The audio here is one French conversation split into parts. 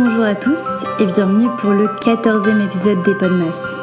Bonjour à tous et bienvenue pour le 14e épisode des Podmas.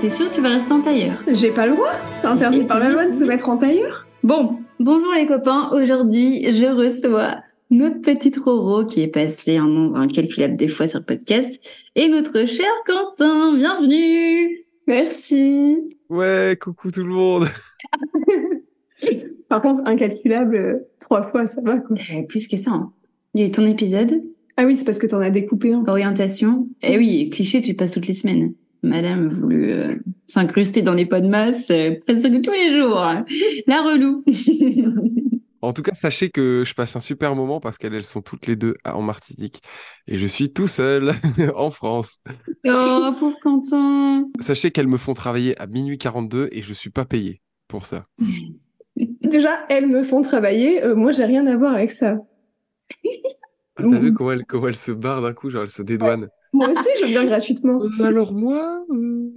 T'es sûr que tu vas rester en tailleur? J'ai pas le droit, c'est interdit par la loi de se mettre en tailleur. Bon, bonjour les copains, aujourd'hui je reçois notre petite Roro qui est passée un nombre incalculable des fois sur le podcast et notre cher Quentin, bienvenue Merci. Ouais, coucou tout le monde. Par contre, incalculable, euh, trois fois, ça va quoi. Euh, Plus que ça. hein. Il y a eu ton épisode, Ah oui, c'est parce que t'en as découpé un. orientation. Eh oui, cliché, tu passes toutes les semaines. Madame a voulu euh, s'incruster dans les pots de masse euh, presque tous les jours. La relou. En tout cas, sachez que je passe un super moment parce qu'elles elles sont toutes les deux en Martinique et je suis tout seul en France. oh, pauvre Quentin. Sachez qu'elles me font travailler à minuit 42 et je suis pas payé pour ça. Déjà, elles me font travailler, euh, moi j'ai rien à voir avec ça. Ah, t'as vu comment elle, comment elle se barre d'un coup, genre elle se dédouane. Moi aussi, je viens gratuitement. Euh, alors moi, euh,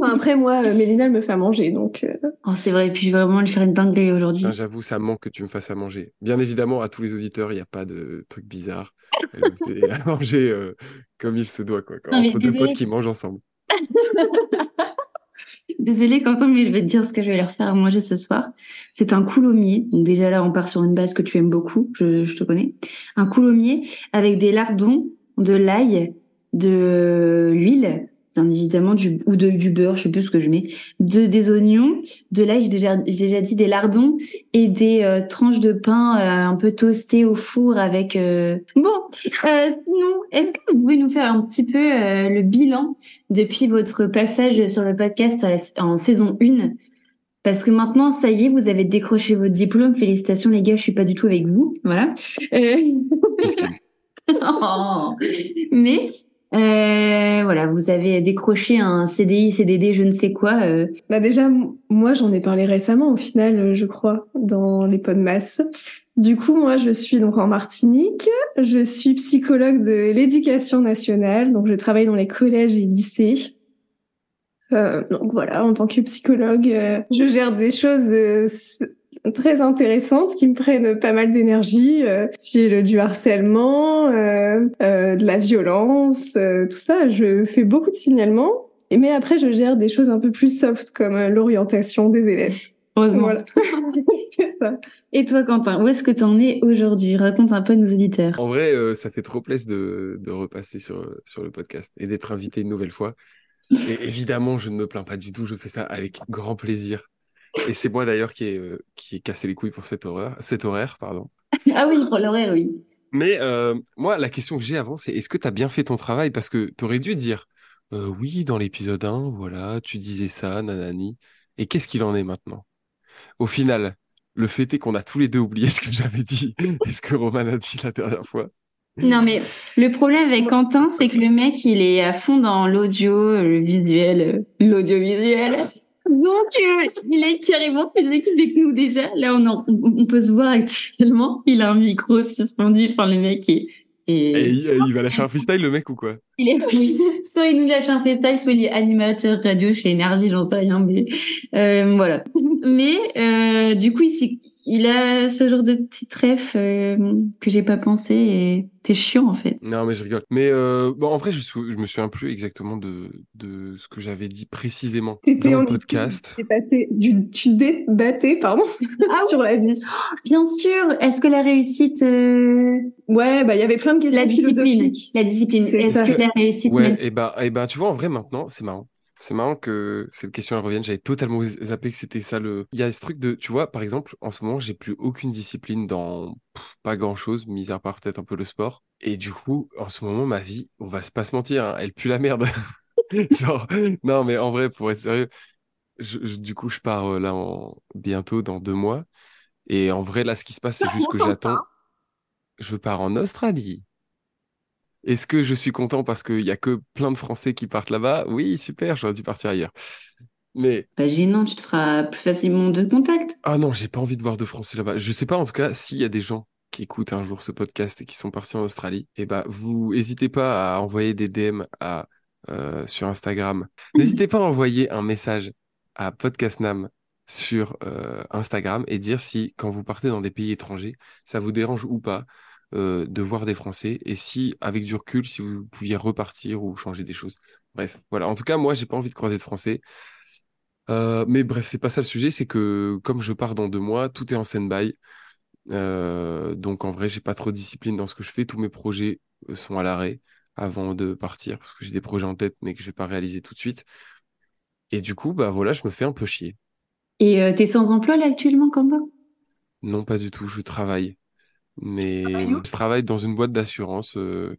Enfin, après, moi, euh, Mélina, elle me fait à manger, donc... euh, Oh, c'est vrai, puis je vais vraiment lui faire une dinguerie aujourd'hui. j'avoue, ça manque que tu me fasses à manger. Bien évidemment, à tous les auditeurs, il n'y a pas de truc bizarre. Elle me fait à manger euh, comme il se doit, quoi, quoi, Non, mais entre deux potes qui mangent ensemble. Désolée Quentin, mais je vais te dire ce que je vais leur faire à manger ce soir. C'est un coulommier. Donc déjà là, on part sur une base que tu aimes beaucoup, je, je te connais. Un coulommier avec des lardons, de l'ail, de l'huile, bien évidemment, du, ou de, du beurre, je sais plus ce que je mets, de, des oignons, de l'ail, j'ai déjà, j'ai déjà dit des lardons et des euh, tranches de pain euh, un peu toastées au four avec... euh, Bon, euh, sinon, est-ce que vous pouvez nous faire un petit peu euh, le bilan depuis votre passage sur le podcast en saison 1 parce que maintenant, ça y est, vous avez décroché votre diplôme. Félicitations les gars, je suis pas du tout avec vous. Voilà. Euh. Oh. Mais euh, voilà, vous avez décroché un CDI, CDD, je ne sais quoi. euh. Bah déjà, moi, j'en ai parlé récemment, au final, euh, je crois, dans les pots de. Du coup, moi, je suis donc en Martinique. Je suis psychologue de l'éducation nationale, donc je travaille dans les collèges et lycées. Euh, donc voilà, en tant que psychologue, euh, je gère des choses euh, très intéressantes qui me prennent pas mal d'énergie, euh, style du harcèlement, euh, euh, de la violence, euh, tout ça. Je fais beaucoup de signalements. Et mais après, je gère des choses un peu plus soft comme euh, l'orientation des élèves. Heureusement. Voilà. C'est ça. Et toi, Quentin, où est-ce que tu en es aujourd'hui? Raconte un peu à nos auditeurs. En vrai, euh, ça fait trop plaisir de, de repasser sur, sur le podcast et d'être invité une nouvelle fois. Et évidemment, je ne me plains pas du tout, je fais ça avec grand plaisir. Et c'est moi d'ailleurs qui ai, euh, qui ai cassé les couilles pour cet horaire, cet horaire, pardon. Ah oui, pour l'horaire, oui. Mais euh, moi, la question que j'ai avant, c'est est-ce que tu as bien fait ton travail? Parce que tu aurais dû dire euh, oui, dans l'épisode 1, voilà, tu disais ça, nanani. Et qu'est-ce qu'il en est maintenant? Au final, le fait est qu'on a tous les deux oublié ce que j'avais dit et ce que Roman a dit la dernière fois? Non, mais le problème avec Quentin, c'est que le mec, il est à fond dans l'audio, le visuel, l'audiovisuel. Donc, euh, il est carrément plus équipe que nous déjà. Là, on, en- on, peut se voir actuellement. Il a un micro suspendu. Enfin, le mec est... est- Et il, il va lâcher un freestyle, le mec, ou quoi? il est oui. Soit il nous lâche un freestyle, soit il est animateur radio chez Énergie, j'en sais rien, mais euh, voilà. Mais euh, du coup, ici, il a ce genre de petit trèfle euh, que j'ai pas pensé et c'est chiant en fait. Non, mais je rigole. Mais euh, bon, en vrai, je, sou- je me souviens plus exactement de, de ce que j'avais dit précisément T'étais dans le podcast. Du- tu débattais, pardon, Ah sur la vie. Bien sûr. Est-ce que la réussite, euh, Ouais, bah il y avait plein de questions la discipline, la discipline, C'est est-ce ça. que la réussite, Ouais, et ben, et ben, tu vois, en vrai, maintenant, c'est marrant. C'est marrant que cette question elle revienne. J'avais totalement zappé que c'était ça le. Il y a ce truc de, tu vois, par exemple, en ce moment, j'ai plus aucune discipline dans pff, pas grand-chose, mis à part peut-être un peu le sport. Et du coup, en ce moment, ma vie, on va se pas se mentir, hein, elle pue la merde. Genre, non, mais en vrai, pour être sérieux, je- je- du coup, je pars euh, là en... bientôt dans deux mois. Et en vrai, là, ce qui se passe, c'est juste que j'attends. Je pars en Australie. Est-ce que je suis content parce qu'il y a que plein de Français qui partent là-bas? Oui, super, j'aurais dû partir ailleurs. Mais, Pas gênant, tu te feras plus facilement de contacts. ah non, j'ai pas envie de voir de Français là-bas. Je sais pas, en tout cas, s'il y a des gens qui écoutent un jour ce podcast et qui sont partis en Australie, eh ben, vous n'hésitez pas à envoyer des DM à euh, sur Instagram. N'hésitez pas à envoyer un message à podcastnam sur euh, Instagram et dire si, quand vous partez dans des pays étrangers, ça vous dérange ou pas euh, de voir des Français et si, avec du recul, si vous pouviez repartir ou changer des choses. Bref, voilà. En tout cas, moi, j'ai pas envie de croiser de Français. Euh, mais bref, c'est pas ça le sujet, c'est que comme je pars dans deux mois, tout est en stand-by. Euh, donc en vrai, j'ai pas trop de discipline dans ce que je fais. Tous mes projets sont à l'arrêt avant de partir parce que j'ai des projets en tête mais que je vais pas réaliser tout de suite. Et du coup, bah voilà, je me fais un peu chier. Et euh, t'es sans emploi là actuellement, Kamba Non, pas du tout. Je travaille, mais je travaille dans une boîte d'assurance. Euh,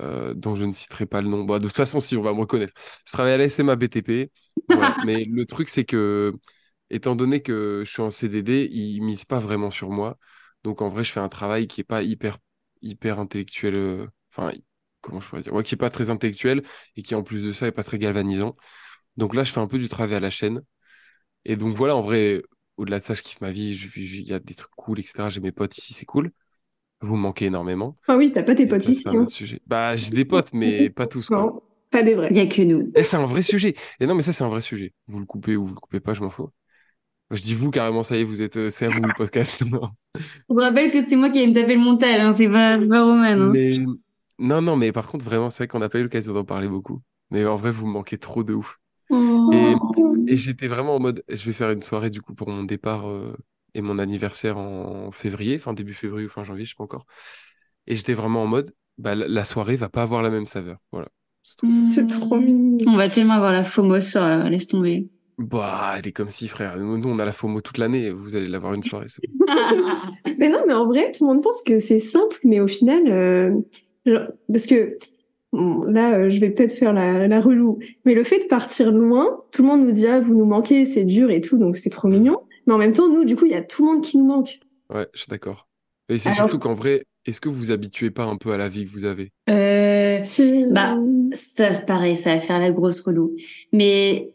euh, dont je ne citerai pas le nom. Bah, de toute façon, si on va me reconnaître. Je travaille à la SMA BTP. Voilà. Mais le truc, c'est que, étant donné que je suis en CDD, ils misent pas vraiment sur moi. Donc, en vrai, je fais un travail qui est pas hyper, hyper intellectuel. euh, Enfin, comment je pourrais dire? Ouais, qui est pas très intellectuel et qui, en plus de ça, est pas très galvanisant. Donc là, je fais un peu du travail à la chaîne. Et donc, voilà, en vrai, au-delà de ça, je kiffe ma vie. Il y a des trucs cool, etc. J'ai mes potes ici, c'est cool. Vous me manquez énormément. Ah oui, t'as pas tes potes ça, ici. c'est un hein. sujet. Bah, j'ai des potes, mais pas tous, quoi. Non, pas des vrais. Il y a que nous. Et c'est un vrai sujet. Et non, mais ça, c'est un vrai sujet. Vous le coupez ou vous le coupez pas, je m'en fous. Je dis vous carrément, ça y est, vous êtes, euh, c'est à vous le podcast. Non. Je vous rappelle que c'est moi qui me taper le montage, hein, c'est pas, pas Roman. hein. Mais non, non, mais par contre, vraiment, c'est vrai qu'on n'a pas eu l'occasion d'en parler beaucoup. Mais en vrai, vous me manquez trop de ouf. Oh. Et, et j'étais vraiment en mode, je vais faire une soirée du coup pour mon départ euh, et mon anniversaire en février, fin début février ou fin janvier, je sais pas encore. Et j'étais vraiment en mode, bah, la, soirée va pas avoir la même saveur. Voilà. C'est tout. C'est trop mignon. On va tellement avoir la FOMO sur la laisse tomber. Bah, elle est comme si, frère. Nous, nous, on a la FOMO toute l'année vous allez l'avoir une soirée. Mais non, mais en vrai, tout le monde pense que c'est simple, mais au final, euh, genre- parce que là, euh, je vais peut-être faire la, la relou, mais le fait de partir loin, tout le monde nous dit ah vous nous manquez, c'est dur et tout, donc c'est trop mignon. Mais en même temps, nous, du coup, il y a tout le monde qui nous manque. Ouais, je suis d'accord. Et c'est Alors- surtout qu'en vrai, est-ce que vous vous habituez pas un peu à la vie que vous avez? Euh, Si, bah, ça, c'est pareil, ça va faire la grosse relou. Mais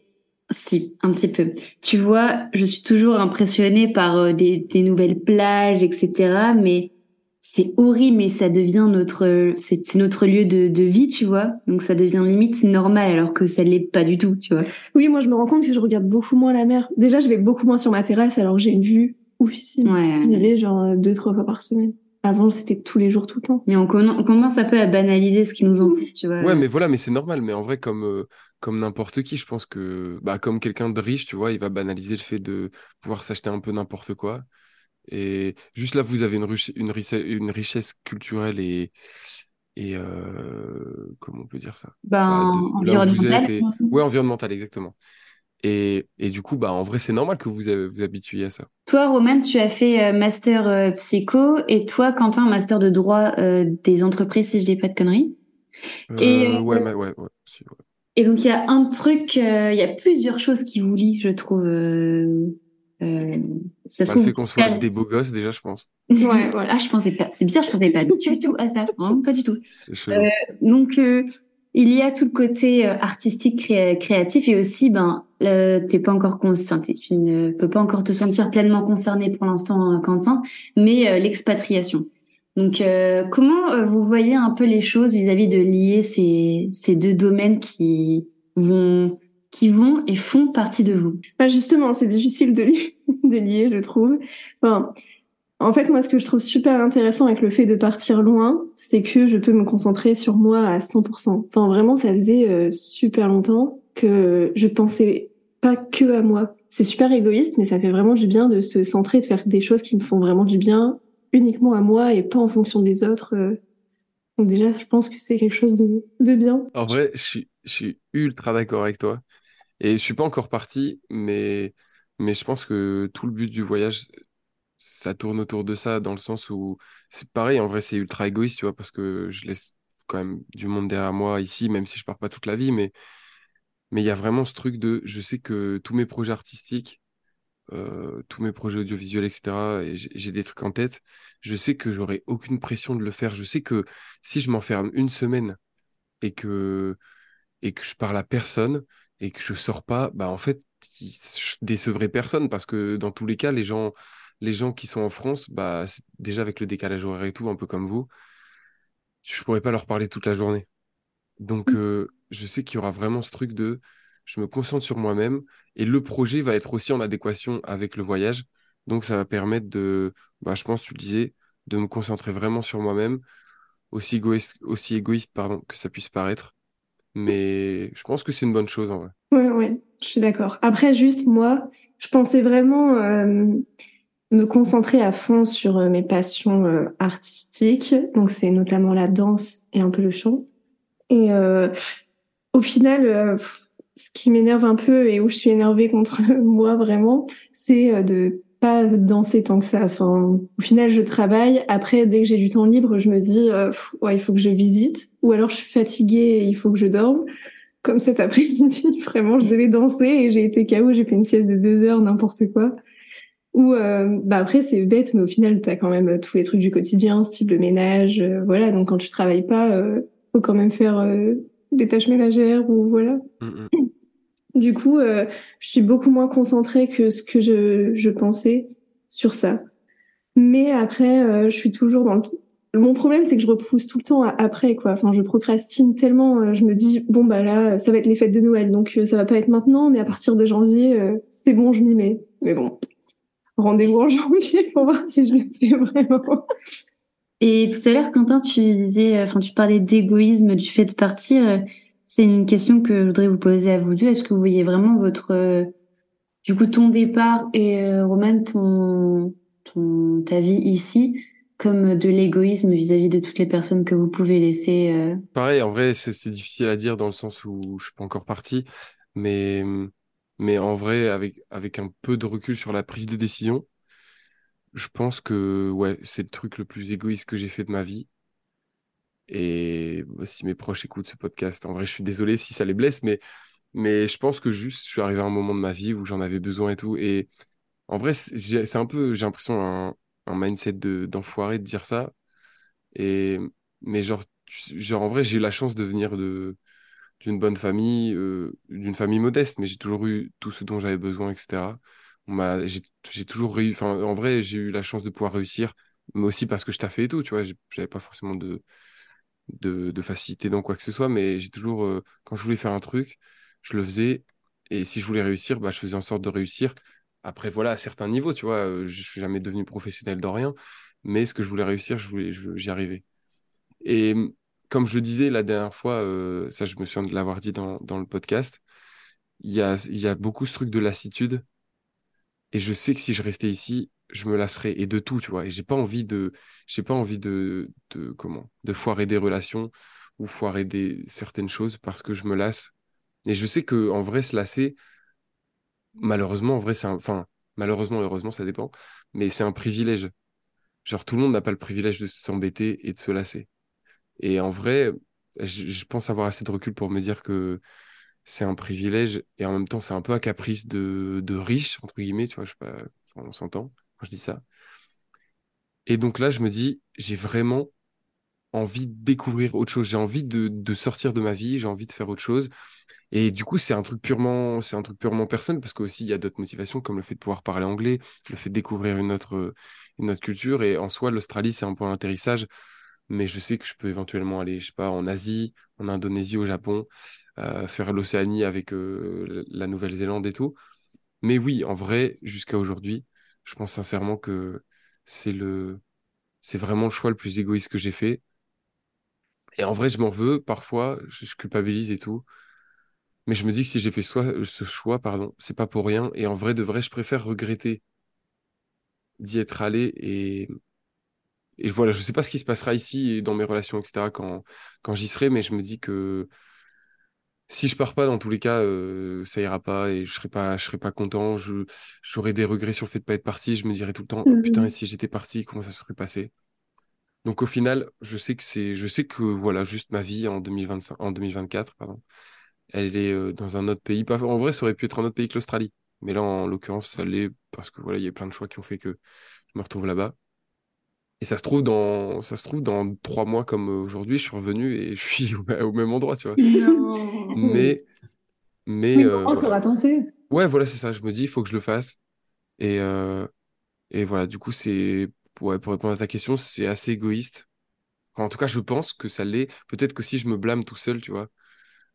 si, un petit peu. Tu vois, je suis toujours impressionnée par euh, des, des nouvelles plages, etc. Mais c'est horrible, mais ça devient notre, c'est notre lieu de, de vie, tu vois. Donc ça devient limite normal, alors que ça l'est pas du tout, tu vois. Oui, moi, je me rends compte que je regarde beaucoup moins la mer. Déjà, je vais beaucoup moins sur ma terrasse, alors que j'ai une vue oufissime. Ouais. J'y vais genre euh, deux, trois fois par semaine. Avant, c'était tous les jours, tout le temps. Mais on commence un peu à banaliser ce qui nous entoure, tu vois. Ouais, mais voilà, mais c'est normal. Mais en vrai, comme, euh, comme n'importe qui, je pense que, bah, comme quelqu'un de riche, tu vois, il va banaliser le fait de pouvoir s'acheter un peu n'importe quoi. Et juste là, vous avez une, ruche- une, richesse, une richesse culturelle et, et euh, comment on peut dire ça? Ben, Bah, de là où vous environnemental. êtes et- Ouais, environnemental, exactement. Et, et du coup, bah, en vrai, c'est normal que vous euh, vous habituiez à ça. Toi, Roman, tu as fait euh, master psycho et toi, Quentin, master de droit euh, des entreprises, si je dis pas de conneries. Et, Euh, euh, ouais, mais ouais, ouais, si, ouais. Et donc, il y a un truc, il y a plusieurs choses qui vous lient, je trouve. Euh, euh, ça Bah, le fait qu'on soit des beaux gosses, déjà, je pense. Ouais, voilà. Ah, je pensais pas. C'est bizarre, je pensais pas du tout à ça. Vraiment pas du tout. Chelou. Donc, euh, il y a tout le côté euh, artistique, cré- créatif et aussi, ben, euh, t'es pas encore conscient, tu ne peux pas encore te sentir pleinement concerné pour l'instant, euh, Quentin, mais euh, l'expatriation. Donc, euh, comment euh, vous voyez un peu les choses vis-à-vis de lier ces, ces deux domaines qui vont, qui vont et font partie de vous Bah, justement, c'est difficile de, li- de lier, je trouve. Enfin, en fait, moi, ce que je trouve super intéressant avec le fait de partir loin, c'est que je peux me concentrer sur moi à 100%. Enfin, vraiment, ça faisait euh, super longtemps que je pensais pas que à moi. C'est super égoïste, mais ça fait vraiment du bien de se centrer, de faire des choses qui me font vraiment du bien, uniquement à moi et pas en fonction des autres. euh. Donc déjà, je pense que c'est quelque chose de, de bien. En vrai, je suis, je suis ultra d'accord avec toi. Et je suis pas encore parti, mais, mais je pense que tout le but du voyage, ça tourne autour de ça, dans le sens où c'est pareil, en vrai, c'est ultra égoïste, tu vois, parce que je laisse quand même du monde derrière moi ici, même si je pars pas toute la vie, mais mais il y a vraiment ce truc de, je sais que tous mes projets artistiques, euh, tous mes projets audiovisuels, etc., et j'ai j'ai des trucs en tête, je sais que j'aurai aucune pression de le faire. Je sais que si je m'enferme une semaine et que et que je parle à personne et que je sors pas, bah en fait, je décevrai personne parce que dans tous les cas, les gens, les gens qui sont en France, bah déjà avec le décalage horaire et tout, un peu comme vous, je pourrais pas leur parler toute la journée. Donc, euh, je sais qu'il y aura vraiment ce truc de je me concentre sur moi-même et le projet va être aussi en adéquation avec le voyage. Donc ça va permettre de, bah, je pense, tu le disais, de me concentrer vraiment sur moi-même, aussi égoïste, aussi égoïste pardon, que ça puisse paraître. Mais je pense que c'est une bonne chose en vrai. Oui, oui, je suis d'accord. Après, juste moi, je pensais vraiment euh, me concentrer à fond sur euh, mes passions euh, artistiques. Donc c'est notamment la danse et un peu le chant. Et au final, ce qui m'énerve un peu et où je suis énervée contre moi vraiment, c'est de pas danser tant que ça. Enfin, au final, je travaille. Après, dès que j'ai du temps libre, je me dis, euh, ouais, il faut que je visite. Ou alors, je suis fatiguée et il faut que je dorme. Comme cet après-midi, vraiment, je devais danser et j'ai été KO. J'ai fait une sieste de deux heures, n'importe quoi. Ou euh, bah après, c'est bête, mais au final, t'as quand même tous les trucs du quotidien, style le ménage. Euh, voilà, donc quand tu travailles pas, faut quand même faire des tâches ménagères ou voilà. Mm, mm. Du coup, euh, je suis beaucoup moins concentrée que ce que je, pensais sur ça. Mais après, euh, je suis toujours dans le... Mon problème, c'est que je repousse tout le temps après, quoi. Enfin, je procrastine tellement. Euh, je me dis, bon, bah là, ça va être les fêtes de Noël, donc ça va pas être maintenant, mais à partir de janvier, c'est bon, je m'y mets. Mais bon, rendez-vous en janvier pour voir si je le fais vraiment. Et tout à l'heure, Quentin, tu disais, enfin, tu parlais d'égoïsme, du fait de partir. C'est une question que je voudrais vous poser à vous deux. Est-ce que vous voyez vraiment votre, euh, du coup, ton départ et euh, Roman, ton, ta vie ici comme de l'égoïsme vis-à-vis de toutes les personnes que vous pouvez laisser euh... Pareil, en vrai, c'est difficile à dire dans le sens où je suis pas encore parti, mais en vrai, avec avec un peu de recul sur la prise de décision, je pense que ouais, c'est le truc le plus égoïste que j'ai fait de ma vie. Et bah, si mes proches écoutent ce podcast, en vrai, je suis désolé si ça les blesse, mais, mais je pense que juste, je suis arrivé à un moment de ma vie où j'en avais besoin et tout. Et en vrai, c'est un peu, j'ai l'impression, un, mindset d'enfoiré de, dire ça. Et, mais genre, genre en vrai, j'ai eu la chance de venir de, d'une bonne famille, euh, d'une famille modeste, mais j'ai toujours eu tout ce dont j'avais besoin, etc. J'ai toujours réussi, en vrai, j'ai eu la chance de pouvoir réussir, mais aussi parce que je taffais et tout, tu vois, j'avais pas forcément de, de, de, facilité dans quoi que ce soit, mais j'ai toujours, euh, quand je voulais faire un truc, je le faisais. Et si je voulais réussir, bah, je faisais en sorte de réussir. Après, voilà, à certains niveaux, tu vois, euh, je suis jamais devenu professionnel dans rien, mais ce que je voulais réussir, je voulais, j'y arrivais. Et comme je le disais la dernière fois, euh, ça, je me souviens de l'avoir dit dans, dans le podcast, il y a, y a beaucoup ce truc de lassitude. Et je sais que si je restais ici, je me lasserai et de tout, tu vois. Et j'ai pas envie de, j'ai pas envie de, de, comment, de foirer des relations ou foirer des certaines choses parce que je me lasse. Et je sais que en vrai, se lasser, malheureusement, en vrai, c'est enfin, malheureusement, heureusement, ça dépend, mais c'est un privilège. Genre, tout le monde n'a pas le privilège de s'embêter et de se lasser. Et en vrai, je pense avoir assez de recul pour me dire que c'est un privilège et en même temps, c'est un peu un caprice de, de riche, entre guillemets, tu vois, je sais pas, on s'entend quand je dis ça. Et donc là, je me dis, j'ai vraiment envie de découvrir autre chose. J'ai envie de, de, sortir de ma vie, j'ai envie de faire autre chose. Et du coup, c'est un truc purement, c'est un truc purement personnel parce qu'aussi il y a d'autres motivations comme le fait de pouvoir parler anglais, le fait de découvrir une autre, une autre culture. Et en soi, l'Australie, c'est un point d'atterrissage. Mais je sais que je peux éventuellement aller, je sais pas, en Asie, en Indonésie, au Japon, faire l'Océanie avec euh, la Nouvelle-Zélande et tout. Mais oui, en vrai, jusqu'à aujourd'hui, je pense sincèrement que c'est le, c'est vraiment le choix le plus égoïste que j'ai fait. Et en vrai, je m'en veux parfois, je, culpabilise et tout. Mais je me dis que si j'ai fait soit, ce choix, pardon, c'est pas pour rien. Et en vrai, de vrai, je préfère regretter d'y être allé et, et voilà, je sais pas ce qui se passera ici dans mes relations, etc. quand, quand j'y serai, mais je me dis que si je pars pas, dans tous les cas, euh, ça ira pas et je serai pas, je serai pas content. Je, j'aurai des regrets sur le fait de pas être parti. Je me dirai tout le temps, oh, putain, et mmh. si j'étais parti, comment ça se serait passé? Donc au final, je sais que c'est, je sais que voilà, juste ma vie en 2025, en 2024, pardon, elle est euh, dans un autre pays. En vrai, ça aurait pu être un autre pays que l'Australie, mais là, en l'occurrence, ça l'est parce que voilà, il y a plein de choix qui ont fait que je me retrouve là-bas. Et ça se trouve dans, ça se trouve dans trois mois comme aujourd'hui, je suis revenu et je suis au, même endroit, tu vois. Mais, mais, mais euh, voilà. tenté? Ouais, voilà, c'est ça. Je me dis, il faut que je le fasse. Et, euh, et voilà, du coup, c'est, ouais, pour répondre à ta question, c'est assez égoïste. en tout cas, je pense que ça l'est. Peut-être que si je me blâme tout seul, tu vois.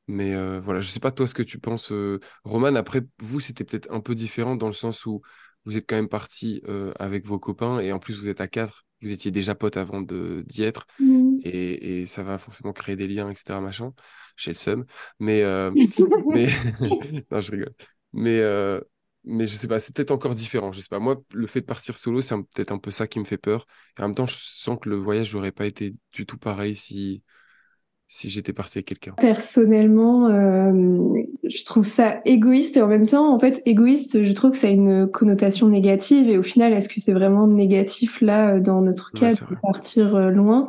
Mais euh, voilà, je sais pas toi ce que tu penses, euh, Roman. Après, vous, c'était peut-être un peu différent dans le sens où vous êtes quand même parti avec vos copains et en plus vous êtes à quatre. Vous étiez déjà potes avant de d'y être Mm. et, et ça va forcément créer des liens, etc. Machin. J'ai le seum. Mais euh, mais non, je rigole. Mais euh, mais je sais pas, c'est peut-être encore différent. Je sais pas. Moi, le fait de partir solo, c'est peut-être un peu ça qui me fait peur. Et en même temps, je sens que le voyage n'aurait pas été du tout pareil si si j'étais parti avec quelqu'un. Personnellement, euh, je trouve ça égoïste et en même temps, en fait, égoïste, je trouve que ça a une connotation négative et au final, est-ce que c'est vraiment négatif là, euh, dans notre cas, de partir euh, loin?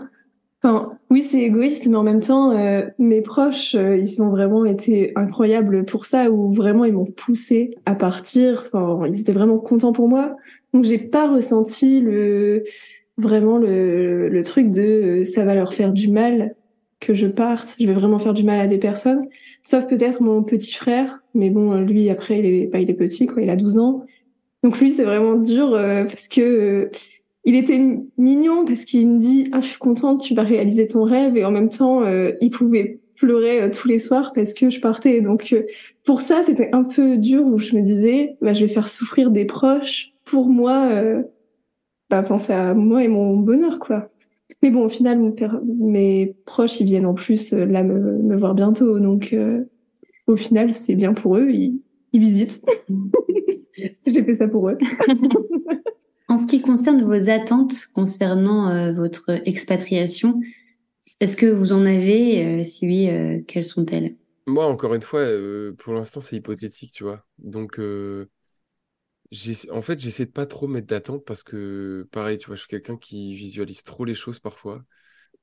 Enfin, oui, c'est égoïste, mais en même temps, euh, mes proches, euh, ils ont vraiment été incroyables pour ça, ou vraiment ils m'ont poussé à partir. Enfin, ils étaient vraiment contents pour moi. Donc, j'ai pas ressenti le vraiment le, le truc de euh, ça va leur faire du mal que je parte. Je vais vraiment faire du mal à des personnes. Sauf peut-être mon petit frère, mais bon, lui après, il est, bah, il est petit, quoi, il a 12 ans. Donc lui, c'est vraiment dur euh, parce que euh, il était mignon parce qu'il me dit ah je suis contente tu vas réaliser ton rêve et en même temps euh, il pouvait pleurer euh, tous les soirs parce que je partais donc euh, pour ça c'était un peu dur où je me disais bah je vais faire souffrir des proches pour moi euh, bah penser à moi et mon bonheur quoi mais bon au final mon père, mes proches ils viennent en plus euh, là me, me voir bientôt. Donc euh, au final c'est bien pour eux. Ils, ils visitent. J'ai fait ça pour eux. En ce qui concerne vos attentes concernant euh, votre expatriation, est-ce que vous en avez Euh, Si oui, euh, quelles sont-elles? Moi, encore une fois, euh, pour l'instant, c'est hypothétique, tu vois. Donc, euh, en fait, j'essaie de pas trop mettre d'attente parce que, pareil, tu vois, je suis quelqu'un qui visualise trop les choses parfois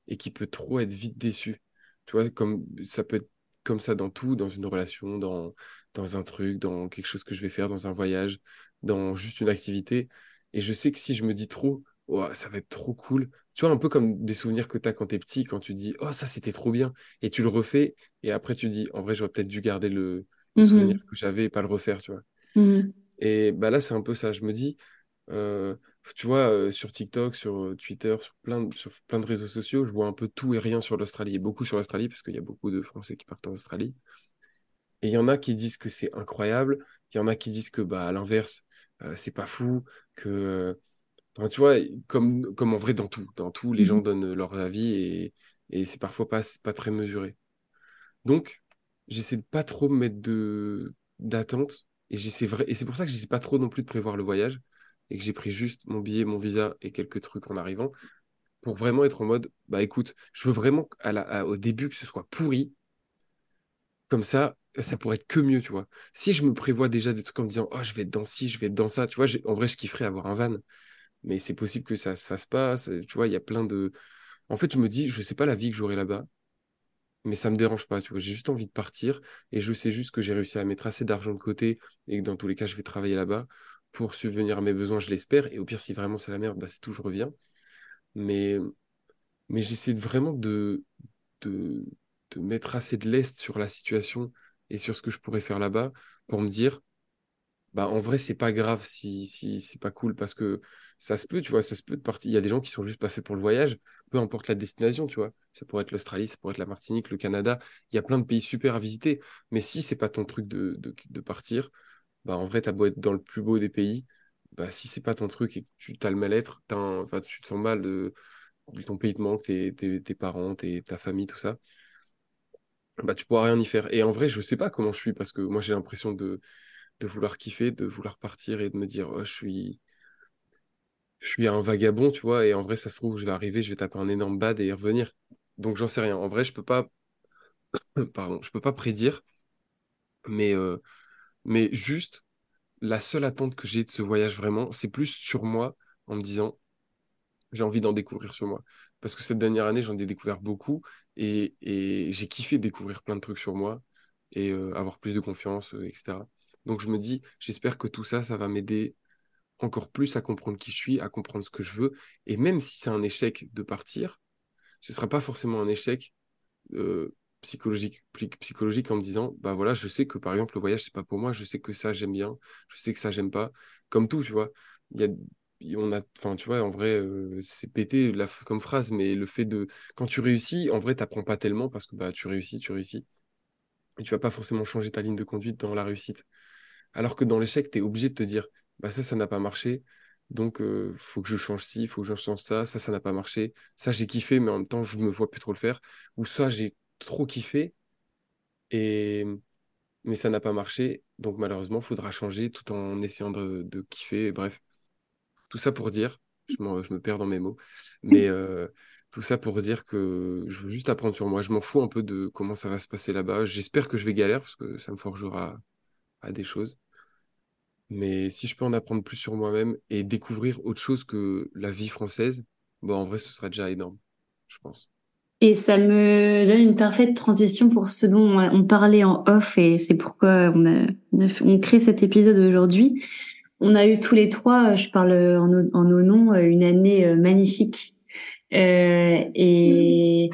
et qui peut trop être vite déçu. Tu vois, comme ça peut être comme ça dans tout, dans une relation, dans, dans un truc, dans quelque chose que je vais faire, dans un voyage, dans juste une activité. Et je sais que si je me dis trop, Ouah, ça va être trop cool. Tu vois, un peu comme des souvenirs que tu as quand tu es petit, quand tu dis, oh, ça c'était trop bien. Et tu le refais, et après tu dis, en vrai, j'aurais peut-être dû garder le, le souvenir que j'avais et pas le refaire, tu vois. Mhm. Et bah là, c'est un peu ça. Je me dis, euh, tu vois, euh, sur TikTok, sur euh, Twitter, sur plein de, sur plein de réseaux sociaux, je vois un peu tout et rien sur l'Australie. Et beaucoup sur l'Australie, parce qu'il y a beaucoup de Français qui partent en Australie. Et il y en a qui disent que c'est incroyable. Il y en a qui disent que, bah, à l'inverse, euh, c'est pas fou. Que, enfin, tu vois, comme, comme en vrai, dans tout. Dans tout, les gens Mhm. donnent leur avis et, et c'est parfois pas, pas très mesuré. Donc, j'essaie de pas trop me mettre de d'attente et c'est pour ça que j'essaie pas trop non plus de prévoir le voyage et que j'ai pris juste mon billet, mon visa et quelques trucs en arrivant pour vraiment être en mode bah écoute, je veux vraiment au début que ce soit pourri. Comme ça ça pourrait être que mieux, tu vois. Si je me prévois déjà des trucs en me disant oh je vais être dans ci, je vais être dans ça, tu vois, en vrai je kifferais avoir un van, mais c'est possible que ça se fasse pas, tu vois, il y a plein de en fait, je me dis je sais pas la vie que j'aurai là-bas mais ça me dérange pas, tu vois. J'ai juste envie de partir et je sais juste que j'ai réussi à mettre assez d'argent de côté et que dans tous les cas, je vais travailler là-bas pour subvenir à mes besoins, je l'espère. Et au pire, si vraiment c'est la merde, bah, c'est tout, je reviens. Mais, mais j'essaie vraiment de, de, de mettre assez de lest sur la situation et sur ce que je pourrais faire là-bas pour me dire, bah, en vrai, c'est pas grave si, si c'est pas cool parce que ça se peut, tu vois, ça se peut de partir. Il y a des gens qui sont juste pas faits pour le voyage, peu importe la destination, tu vois. Ça pourrait être l'Australie, ça pourrait être la Martinique, le Canada. Il y a plein de pays super à visiter. Mais si c'est pas ton truc de, de, partir, bah, en vrai, t'as beau être dans le plus beau des pays, bah, si c'est pas ton truc et que tu as le mal-être, enfin, tu te sens mal de ton pays te manque, tes, tes, tes parents, tes, ta famille, tout ça, bah, tu pourras rien y faire. Et en vrai, je sais pas comment je suis parce que moi, j'ai l'impression de de vouloir kiffer, de vouloir partir et de me dire, oh, je suis, je suis un vagabond, tu vois, et en vrai, ça se trouve, je vais arriver, je vais taper un énorme bad et y revenir. Donc, j'en sais rien. En vrai, je peux pas, pardon, je peux pas prédire, mais, euh, mais juste, la seule attente que j'ai de ce voyage vraiment, c'est plus sur moi, en me disant, j'ai envie d'en découvrir sur moi. Parce que cette dernière année, j'en ai découvert beaucoup et, et j'ai kiffé découvrir plein de trucs sur moi et euh, avoir plus de confiance, euh, etc. Donc, je me dis, j'espère que tout ça, ça va m'aider encore plus à comprendre qui je suis, à comprendre ce que je veux. Et même si c'est un échec de partir, ce ne sera pas forcément un échec euh, psychologique, psychologique en me disant, bah voilà, je sais que par exemple le voyage, c'est pas pour moi, je sais que ça j'aime bien, je sais que ça j'aime pas. Comme tout, tu vois. Il y a, on a, enfin, tu vois, en vrai, euh, c'est pété comme phrase, mais le fait de, quand tu réussis, en vrai, t'apprends pas tellement parce que bah tu réussis, tu réussis. Et tu vas pas forcément changer ta ligne de conduite dans la réussite. Alors que dans l'échec, tu es obligé de te dire, bah ça, ça n'a pas marché. Donc, euh, faut que je change ci, faut que je change ça. Ça, ça n'a pas marché. Ça, j'ai kiffé, mais en même temps, je me vois plus trop le faire. Ou ça, j'ai trop kiffé, et... mais ça n'a pas marché. Donc, malheureusement, il faudra changer tout en essayant de, kiffer. Bref, tout ça pour dire, je, je, me perds dans mes mots, mais euh, tout ça pour dire que je veux juste apprendre sur moi. Je m'en fous un peu de comment ça va se passer là-bas. J'espère que je vais galérer parce que ça me forgera à des choses. Mais si je peux en apprendre plus sur moi-même et découvrir autre chose que la vie française, bon, en vrai, ce sera déjà énorme, je pense. Et ça me donne une parfaite transition pour ce dont on parlait en off et c'est pourquoi on a, on crée cet épisode aujourd'hui. On a eu tous les trois, je parle en, nos noms, une année euh, magnifique. Euh, et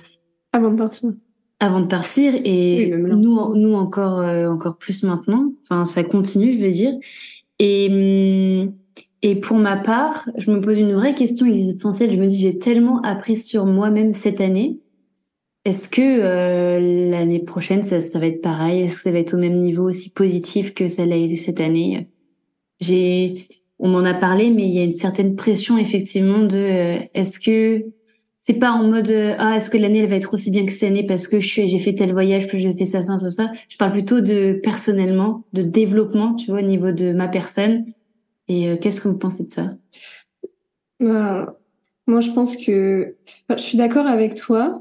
avant de partir avant de partir et nous nous encore euh, encore plus maintenant. Enfin ça continue je veux dire. Et hum, et pour ma part je me pose une vraie question existentielle. Je me dis j'ai tellement appris sur moi-même cette année. Est-ce que euh, l'année prochaine ça, ça va être pareil? Est-ce que ça va être au même niveau aussi positif que ça l'a été cette année? J'ai on m'en a parlé mais il y a une certaine pression effectivement de euh, est-ce que c'est pas en mode euh, ah est-ce que l'année elle va être aussi bien que cette année parce que je suis j'ai fait tel voyage que j'ai fait ça ça ça ça. Je parle plutôt de personnellement de développement tu vois au niveau de ma personne. Et euh, qu'est-ce que vous pensez de ça? Bah, moi je pense que je suis d'accord avec toi.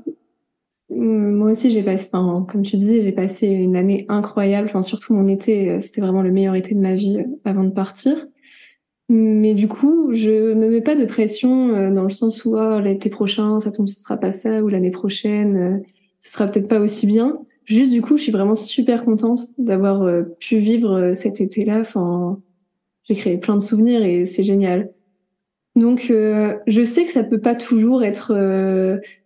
Hum, moi aussi j'ai passé enfin comme tu disais j'ai passé une année incroyable. Enfin surtout mon été euh, c'était vraiment le meilleur été de ma vie avant de partir mais du coup, je me mets pas de pression euh, dans le sens où oh, l'été prochain, ça tombe, ce sera pas ça, ou l'année prochaine, euh, ce sera peut-être pas aussi bien. Juste du coup, je suis vraiment super contente d'avoir euh, pu vivre cet été-là. Enfin, j'ai créé plein de souvenirs et c'est génial. Donc, je sais que ça peut pas toujours être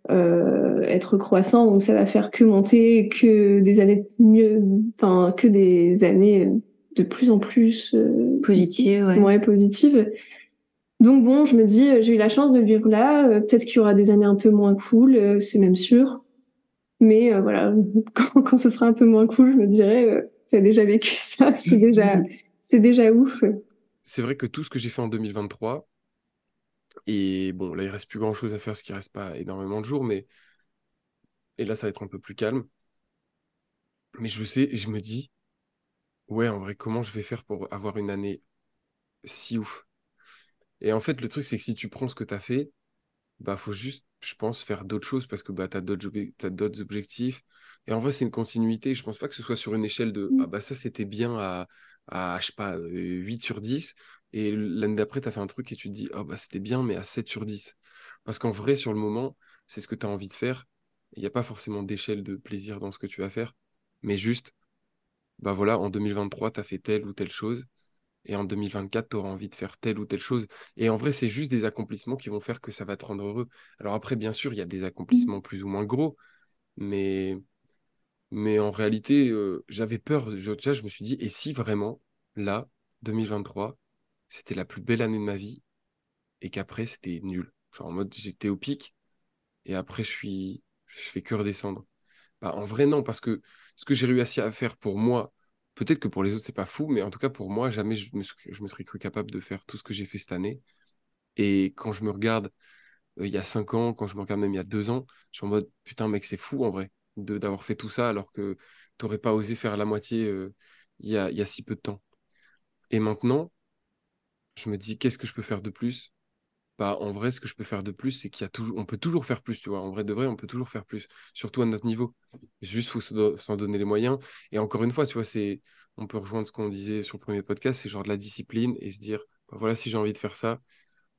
être croissant ou ça va faire que monter, que des années mieux, enfin que des années de plus en plus euh, positive. Ouais. positive. Donc bon, je me dis, euh, j'ai eu la chance de vivre là. Euh, peut-être qu'il y aura des années un peu moins cool, c'est même sûr. Mais voilà, quand, quand, ce sera un peu moins cool, je me dirais, t'as déjà vécu ça, c'est déjà, c'est déjà ouf. C'est vrai que tout ce que j'ai fait en 2023, et bon, là il reste plus grand chose à faire, ce qui reste pas énormément de jours, mais et là ça va être un peu plus calme. Mais je sais, je me dis, Ouais, en vrai, comment je vais faire pour avoir une année si ouf? Et en fait, le truc, c'est que si tu prends ce que tu as fait, bah, faut juste, je pense, faire d'autres choses parce que bah, tu as d'autres objectifs. Et en vrai, c'est une continuité. Je pense pas que ce soit sur une échelle de ah bah ça, c'était bien à, à, je sais pas, 8 sur 10. Et l'année d'après, tu as fait un truc et tu te dis ah bah c'était bien, mais à 7 sur 10. Parce qu'en vrai, sur le moment, c'est ce que tu as envie de faire. Il n'y a pas forcément d'échelle de plaisir dans ce que tu vas faire, mais juste bah voilà, en 2023, tu as fait telle ou telle chose, et en 2024, tu auras envie de faire telle ou telle chose. Et en vrai, c'est juste des accomplissements qui vont faire que ça va te rendre heureux. Alors après, bien sûr, il y a des accomplissements plus ou moins gros, mais, mais en réalité, euh, j'avais peur. Je, je me suis dit, et si vraiment, là, 2023, c'était la plus belle année de ma vie, et qu'après, c'était nul. Genre en mode, j'étais au pic, et après, je suis, je fais que redescendre. Bah, en vrai, non, parce que ce que j'ai réussi à faire pour moi, peut-être que pour les autres, c'est pas fou, mais en tout cas, pour moi, jamais je me, serais cru capable de faire tout ce que j'ai fait cette année. Et quand je me regarde euh, il y a cinq ans, quand je me regarde même il y a deux ans, je suis en mode putain, mec, c'est fou en vrai d'avoir fait tout ça alors que tu n'aurais pas osé faire la moitié euh, il y a si peu de temps. Et maintenant, je me dis qu'est-ce que je peux faire de plus en vrai, ce que je peux faire de plus, c'est qu'il y a toujours, on peut toujours faire plus, tu vois. En vrai de vrai, on peut toujours faire plus, surtout à notre niveau. Juste, faut s'en donner les moyens. Et encore une fois, tu vois, c'est, on peut rejoindre ce qu'on disait sur le premier podcast, c'est genre de la discipline et se dire, bah, voilà, si j'ai envie de faire ça.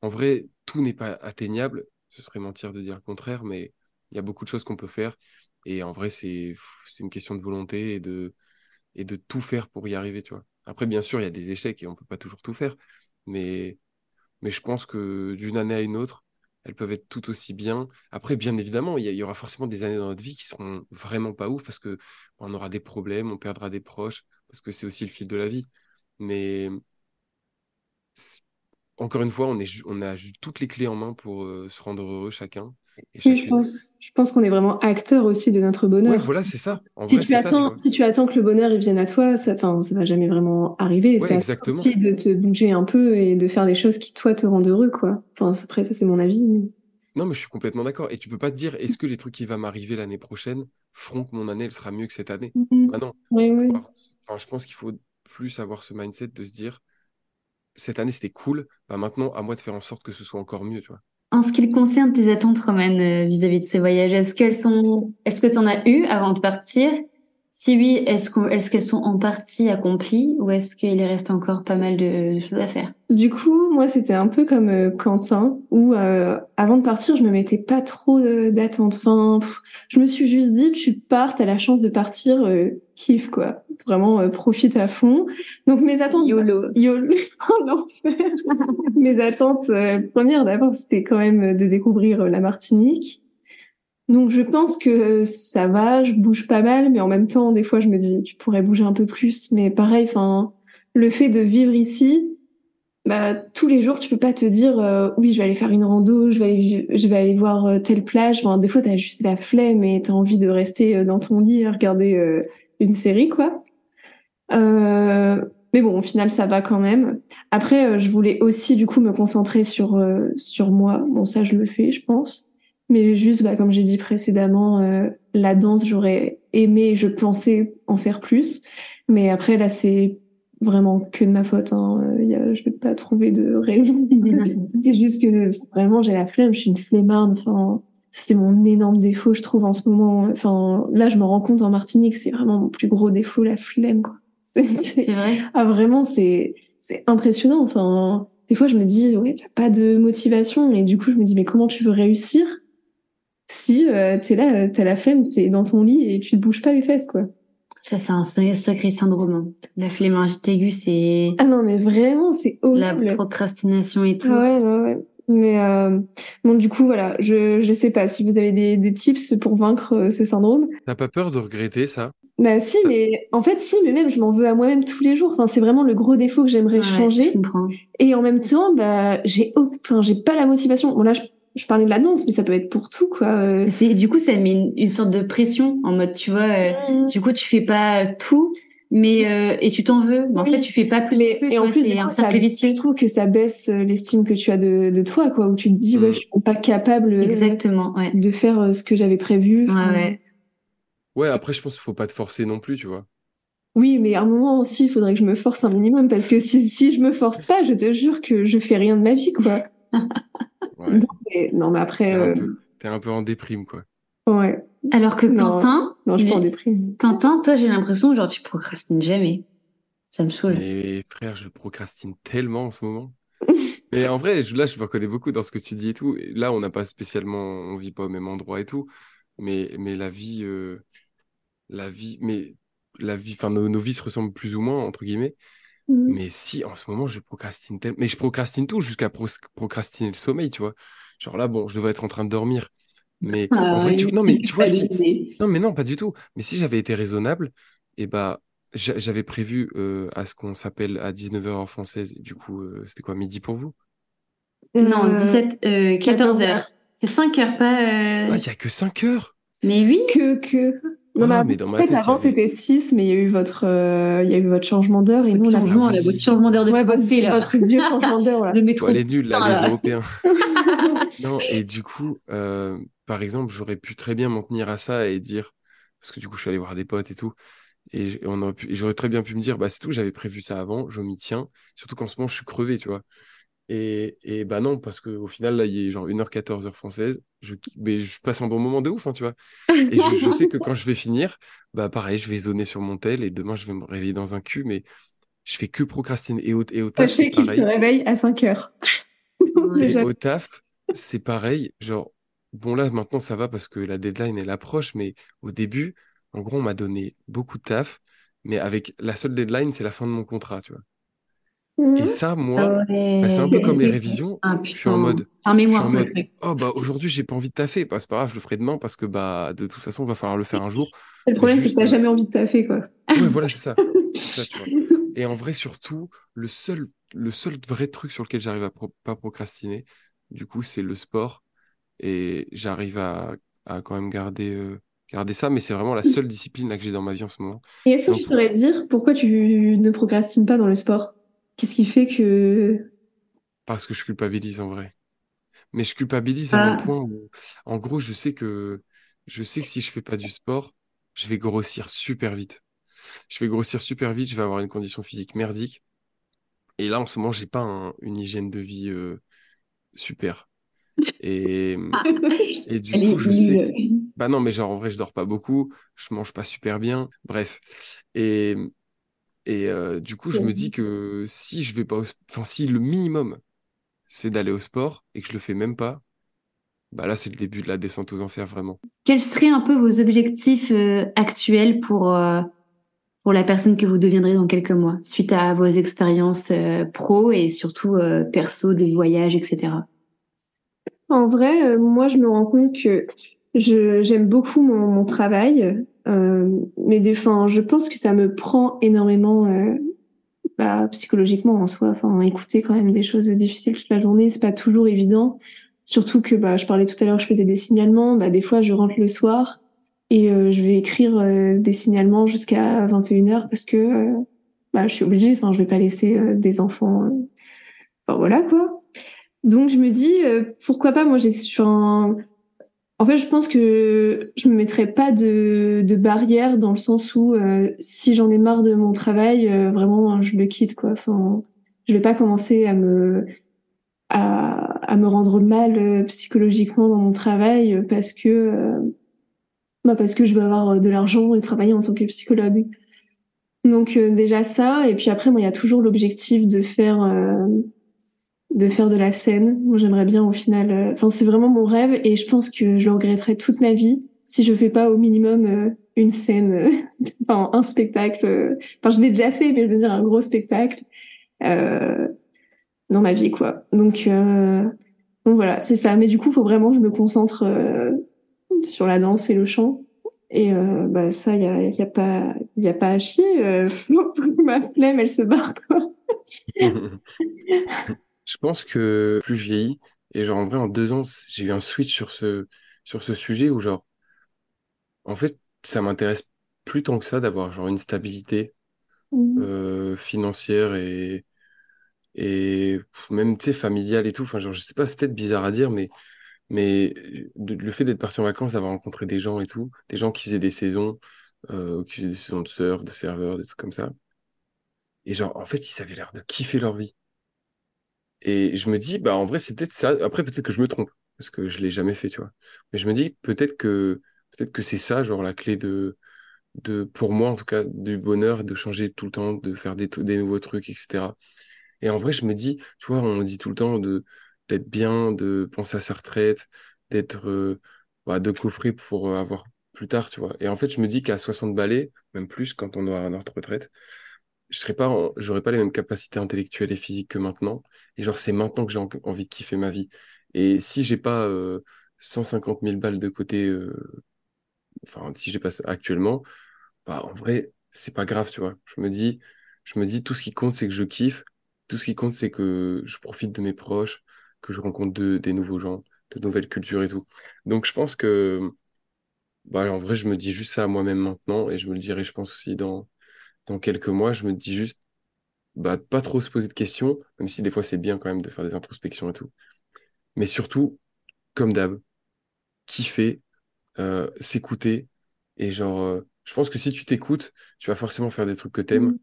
En vrai, tout n'est pas atteignable. Ce serait mentir de dire le contraire, mais il y a beaucoup de choses qu'on peut faire. Et en vrai, c'est, une question de volonté et de, et de tout faire pour y arriver, tu vois. Après, bien sûr, il y a des échecs et on peut pas toujours tout faire, mais mais je pense que d'une année à une autre, elles peuvent être tout aussi bien. Après, bien évidemment, il y, aura forcément des années dans notre vie qui seront vraiment pas ouf parce que on aura des problèmes, on perdra des proches, parce que c'est aussi le fil de la vie. Mais encore une fois, on, a toutes les clés en main pour euh, se rendre heureux chacun. Je pense. Je pense qu'on est vraiment acteur aussi de notre bonheur. Ouais, voilà, c'est ça. En Si vrai, tu c'est ça, tu attends, si tu attends que le bonheur il vienne à toi, ça, enfin, ça va jamais vraiment arriver. Ouais, C'est exactement. de te bouger un peu et de faire des choses qui toi te rendent heureux, quoi. Enfin, après ça c'est mon avis. mais- Non, mais je suis complètement d'accord. Et tu peux pas te dire, est-ce que les trucs qui vont m'arriver l'année prochaine feront que mon année, elle sera mieux que cette année? Bah non. Oui, oui. Faut avoir- Enfin, je pense qu'il faut plus avoir ce mindset de se dire, cette année, c'était cool. Bah maintenant, à moi de faire en sorte que ce soit encore mieux, tu vois. En ce qui concerne tes attentes, Roman, euh, vis-à-vis de ces voyages, est-ce qu'elles sont, est-ce que tu en as eu avant de partir? Si oui, est-ce qu'on, est-ce qu'elles sont en partie accomplies ou est-ce qu'il reste encore pas mal de, de choses à faire? Du coup, moi c'était un peu comme euh, Quentin, où euh, avant de partir, je me mettais pas trop d'attentes. Enfin, pff, je me suis juste dit, tu pars, t'as la chance de partir, euh, kiffe quoi. Vraiment, euh, profite à fond. Donc mes attentes, YOLO. YOLO, oh, l'enfer. Mes attentes euh, premières, d'abord, c'était quand même de découvrir euh, la Martinique. Donc je pense que ça va, je bouge pas mal, mais en même temps, des fois, je me dis, tu pourrais bouger un peu plus. Mais pareil, enfin, le fait de vivre ici, bah tous les jours, tu peux pas te dire, euh, oui, je vais aller faire une rando, je vais aller, je vais aller voir euh, telle plage. Enfin, des fois, t'as juste la flemme et t'as envie de rester euh, dans ton lit à regarder euh, une série, quoi. Euh, mais bon, au final, ça va quand même. Après, je voulais aussi du coup me concentrer sur sur moi. Bon, ça, je le fais, je pense. Mais juste, bah, comme j'ai dit précédemment, euh, la danse, j'aurais aimé, je pensais en faire plus. Mais après, là, c'est vraiment que de ma faute. Hein. Euh, y a, je vais pas trouver de raison. c'est juste que vraiment, j'ai la flemme. Je suis une flemmarde. Enfin, c'est mon énorme défaut, je trouve, en ce moment. Enfin, là, je me rends compte en Martinique, c'est vraiment mon plus gros défaut, la flemme, quoi. C'est- vrai. ah vraiment, c'est c'est impressionnant. Enfin, des fois, je me dis, ouais, t'as pas de motivation, et du coup, je me dis, mais comment tu veux réussir? Si euh, t'es là, euh, t'as la flemme, t'es dans ton lit et tu te bouges pas les fesses, quoi. Ça, c'est un sa- sacré syndrome. hein. La flémingite aiguë, c'est Ah non, mais vraiment, c'est la horrible. procrastination et tout. Ah ouais, ouais, ouais. Mais euh, bon, du coup, voilà, je je sais pas si vous avez des des tips pour vaincre euh, ce syndrome. T'as pas peur de regretter ça? Bah si, mais en fait, si, mais même je m'en veux à moi-même tous les jours. Enfin, c'est vraiment le gros défaut que j'aimerais Ouais, changer. je comprends. Et en même temps, bah, j'ai au- enfin, j'ai pas la motivation. Bon, là, je, je parlais de la danse, mais ça peut être pour tout, quoi. C'est, du coup, ça met une, une sorte de pression en mode, tu vois, euh, du coup, tu fais pas euh, tout, mais euh, et tu t'en veux. Mais en Oui. fait, tu fais pas plus. mais, non plus, et en plus, c'est du un coup, ça, vicieux. je trouve que ça baisse l'estime que tu as de, de toi, quoi, où tu te dis, Mm. ouais, je suis pas capable Exactement, ouais. de faire ce que j'avais prévu. Ouais, Enfin, ouais. Ouais, après, je pense qu'il faut pas te forcer non plus, tu vois. Oui, mais à un moment aussi, il faudrait que je me force un minimum, parce que si, si je me force pas, je te jure que je fais rien de ma vie, quoi. Ouais. Non, mais après, T'es un euh, un peu en déprime, quoi. ouais. Alors que Non. Quentin, Non, je suis pas en déprime. Quentin, toi, j'ai l'impression, genre, tu procrastines jamais. Ça me saoule. Mais frère, je procrastine tellement en ce moment. Mais en vrai, je- là, je me reconnais beaucoup dans ce que tu dis et tout. Et là, on n'a pas spécialement, on vit pas au même endroit et tout. Mais, mais la vie, euh, la vie, mais la vie, enfin, nos, nos vies se ressemblent plus ou moins, entre guillemets. Mm. Mais si, en ce moment, je procrastine tellement. Mais je procrastine tout jusqu'à pro- procrastiner le sommeil, tu vois. Genre là, bon, je devrais être en train de dormir. Mais en vrai, tu... non, mais tu vois, si. Non, mais non, pas du tout. Mais si j'avais été raisonnable, et bah, j'a- j'avais prévu euh, à ce qu'on s'appelle à 19h heure française. Du coup, euh, c'était quoi, midi pour vous? Non, Euh, 17, euh, 14 14 heures. C'est 5 heures, pas. euh, Ah, il y a que 5 heures. Mais oui. que que non Ah, mais, mais dans en ma fait avant avait- c'était 6 mais il y a eu votre euh, il y a eu votre changement d'heure et nous changement, là, votre changement d'heure de ouais, votre, français, là. votre vieux changement d'heure là. Le métro. elle est nulle, là, Ah, les. Européens. Non, et du coup, euh, par exemple, j'aurais pu très bien m'en tenir à ça et dire, parce que du coup, je suis allé voir des potes et tout, et, j- on aurait pu, et j'aurais très bien pu me dire, bah, c'est tout, j'avais prévu ça avant, je m'y tiens, surtout qu'en ce moment, je suis crevé, tu vois. Et, et bah non, parce qu'au final, là, il est genre 1h14 heure française, je, mais je passe un bon moment de ouf, hein, tu vois. Et je, je sais que quand je vais finir, bah pareil, je vais zoner sur mon tel, et demain, je vais me réveiller dans un cul, mais je fais que procrastiner. Et au, et au taf, Sachez qu'il se réveille à 5 heures. Et au taf, c'est pareil. Genre, bon, là, maintenant, ça va parce que la deadline, elle approche, mais au début, en gros, on m'a donné beaucoup de taf, mais avec la seule deadline, c'est la fin de mon contrat, tu vois. Et ça, moi, Ah ouais. bah, c'est un peu comme les révisions. Ah, Je suis en mode, Un mémoire, en mode, oh, bah, aujourd'hui, j'ai pas envie de taffer. Bah, c'est pas grave, je le ferai demain parce que, bah, de toute façon, il va falloir le faire un jour. Le problème c'est que t'as euh, jamais envie de taffer quoi. Ouais, voilà, c'est ça. C'est ça, tu vois. Et en vrai, surtout, le seul, le seul vrai truc sur lequel j'arrive à pro- pas procrastiner, du coup, c'est le sport. et j'arrive à, à quand même garder, euh, garder ça, mais c'est vraiment la seule discipline là, que j'ai dans ma vie en ce moment. Et est-ce que Donc- tu saurais dire pourquoi tu ne procrastines pas dans le sport? Qu'est-ce qui fait que... Parce que je culpabilise en vrai. Mais je culpabilise à un Ah. point où, en gros, je sais que, je sais que si je fais pas du sport, je vais grossir super vite. Je vais grossir super vite, je vais avoir une condition physique merdique. Et là, en ce moment, j'ai pas un- une hygiène de vie euh, super. Et, et du coup, je sais. Bah non, mais genre, en vrai, je dors pas beaucoup, je mange pas super bien, bref. Et, et euh, du coup, je me dis que si je vais pas au... Enfin, si le minimum, c'est d'aller au sport et que je le fais même pas, bah là, c'est le début de la descente aux enfers, vraiment. Quels seraient un peu vos objectifs euh, actuels pour, euh, pour la personne que vous deviendrez dans quelques mois, suite à vos expériences euh, pro et surtout euh, perso, des voyages, etc. En vrai, euh, moi, je me rends compte que je j'aime beaucoup mon, mon travail, mais des, enfin, je pense que ça me prend énormément euh, bah, psychologiquement en soi. Enfin, écouter quand même des choses difficiles toute la journée, c'est pas toujours évident. Surtout que bah, je parlais tout à l'heure, je faisais des signalements. Bah, des fois, je rentre le soir et euh, je vais écrire euh, des signalements jusqu'à 21h parce que euh, bah, je suis obligée. Enfin, je vais pas laisser euh, des enfants. euh, Enfin, voilà quoi. Donc je me dis euh, pourquoi pas? Moi j'ai sur un en fait je pense que je me mettrais pas de de barrière dans le sens où euh, si j'en ai marre de mon travail euh, vraiment je le quitte quoi. Enfin je vais pas commencer à me à, à me rendre mal euh, psychologiquement dans mon travail parce que euh, bah parce que je veux avoir de l'argent et travailler en tant que psychologue. Donc euh, déjà ça. Et puis après moi il y a toujours l'objectif de faire de faire de la scène. Moi, j'aimerais bien au final. euh, Enfin, c'est vraiment mon rêve et je pense que je le regretterai toute ma vie si je fais pas au minimum euh, une scène, euh, enfin un spectacle. Enfin, je l'ai déjà fait, mais je veux dire un gros spectacle dans ma vie, quoi. Donc, euh, voilà, c'est ça. Mais du coup, faut vraiment que je me concentre sur la danse et le chant. Et bah ça, il y a, a pas, a pas à chier. Ma flemme, elle se barre, quoi. Je pense que plus je vieillis, et genre en vrai en deux ans, j'ai eu un switch sur ce, sur ce sujet où genre, en fait, ça m'intéresse plus tant que ça d'avoir genre une stabilité euh, financière et, et même, tu sais, familiale et tout. Enfin, genre, je sais pas, c'est peut-être bizarre à dire, mais, mais le fait d'être parti en vacances, d'avoir rencontré des gens et tout, des gens qui faisaient des saisons, euh, qui faisaient des saisons de surf, de serveurs, des trucs comme ça. Et genre, en fait, ils avaient l'air de kiffer leur vie. Et je me dis, bah, en vrai, c'est peut-être ça. Après, peut-être que je me trompe, parce que je l'ai jamais fait, tu vois. Mais je me dis, peut-être que, peut-être que c'est ça, genre, la clé de, de, pour moi, en tout cas, du bonheur, de changer tout le temps, de faire des, des nouveaux trucs, etc. Et en vrai, je me dis, tu vois, on dit tout le temps de, d'être bien, de penser à sa retraite, d'être, euh, bah, de coffrer pour avoir plus tard, tu vois. Et en fait, je me dis qu'à 60 balais, même plus, quand on aura notre retraite, je serais pas, j'aurais pas les mêmes capacités intellectuelles et physiques que maintenant. Et genre, c'est maintenant que j'ai en- envie de kiffer ma vie. Et si j'ai pas euh, 150 000 balles de côté, euh, enfin, si j'ai pas actuellement, bah, en vrai, c'est pas grave, tu vois. Je me dis, je me dis, tout ce qui compte, c'est que je kiffe. Tout ce qui compte, c'est que je profite de mes proches, que je rencontre de, des nouveaux gens, de nouvelles cultures et tout. Donc, je pense que, bah, en vrai, je me dis juste ça à moi-même maintenant, et je me le dirai, je pense aussi dans, dans quelques mois, je me dis juste, bah, pas trop se poser de questions, même si des fois c'est bien quand même de faire des introspections et tout. Mais surtout, comme d'hab, kiffer, euh, s'écouter, et genre, euh, je pense que si tu t'écoutes, tu vas forcément faire des trucs que t'aimes.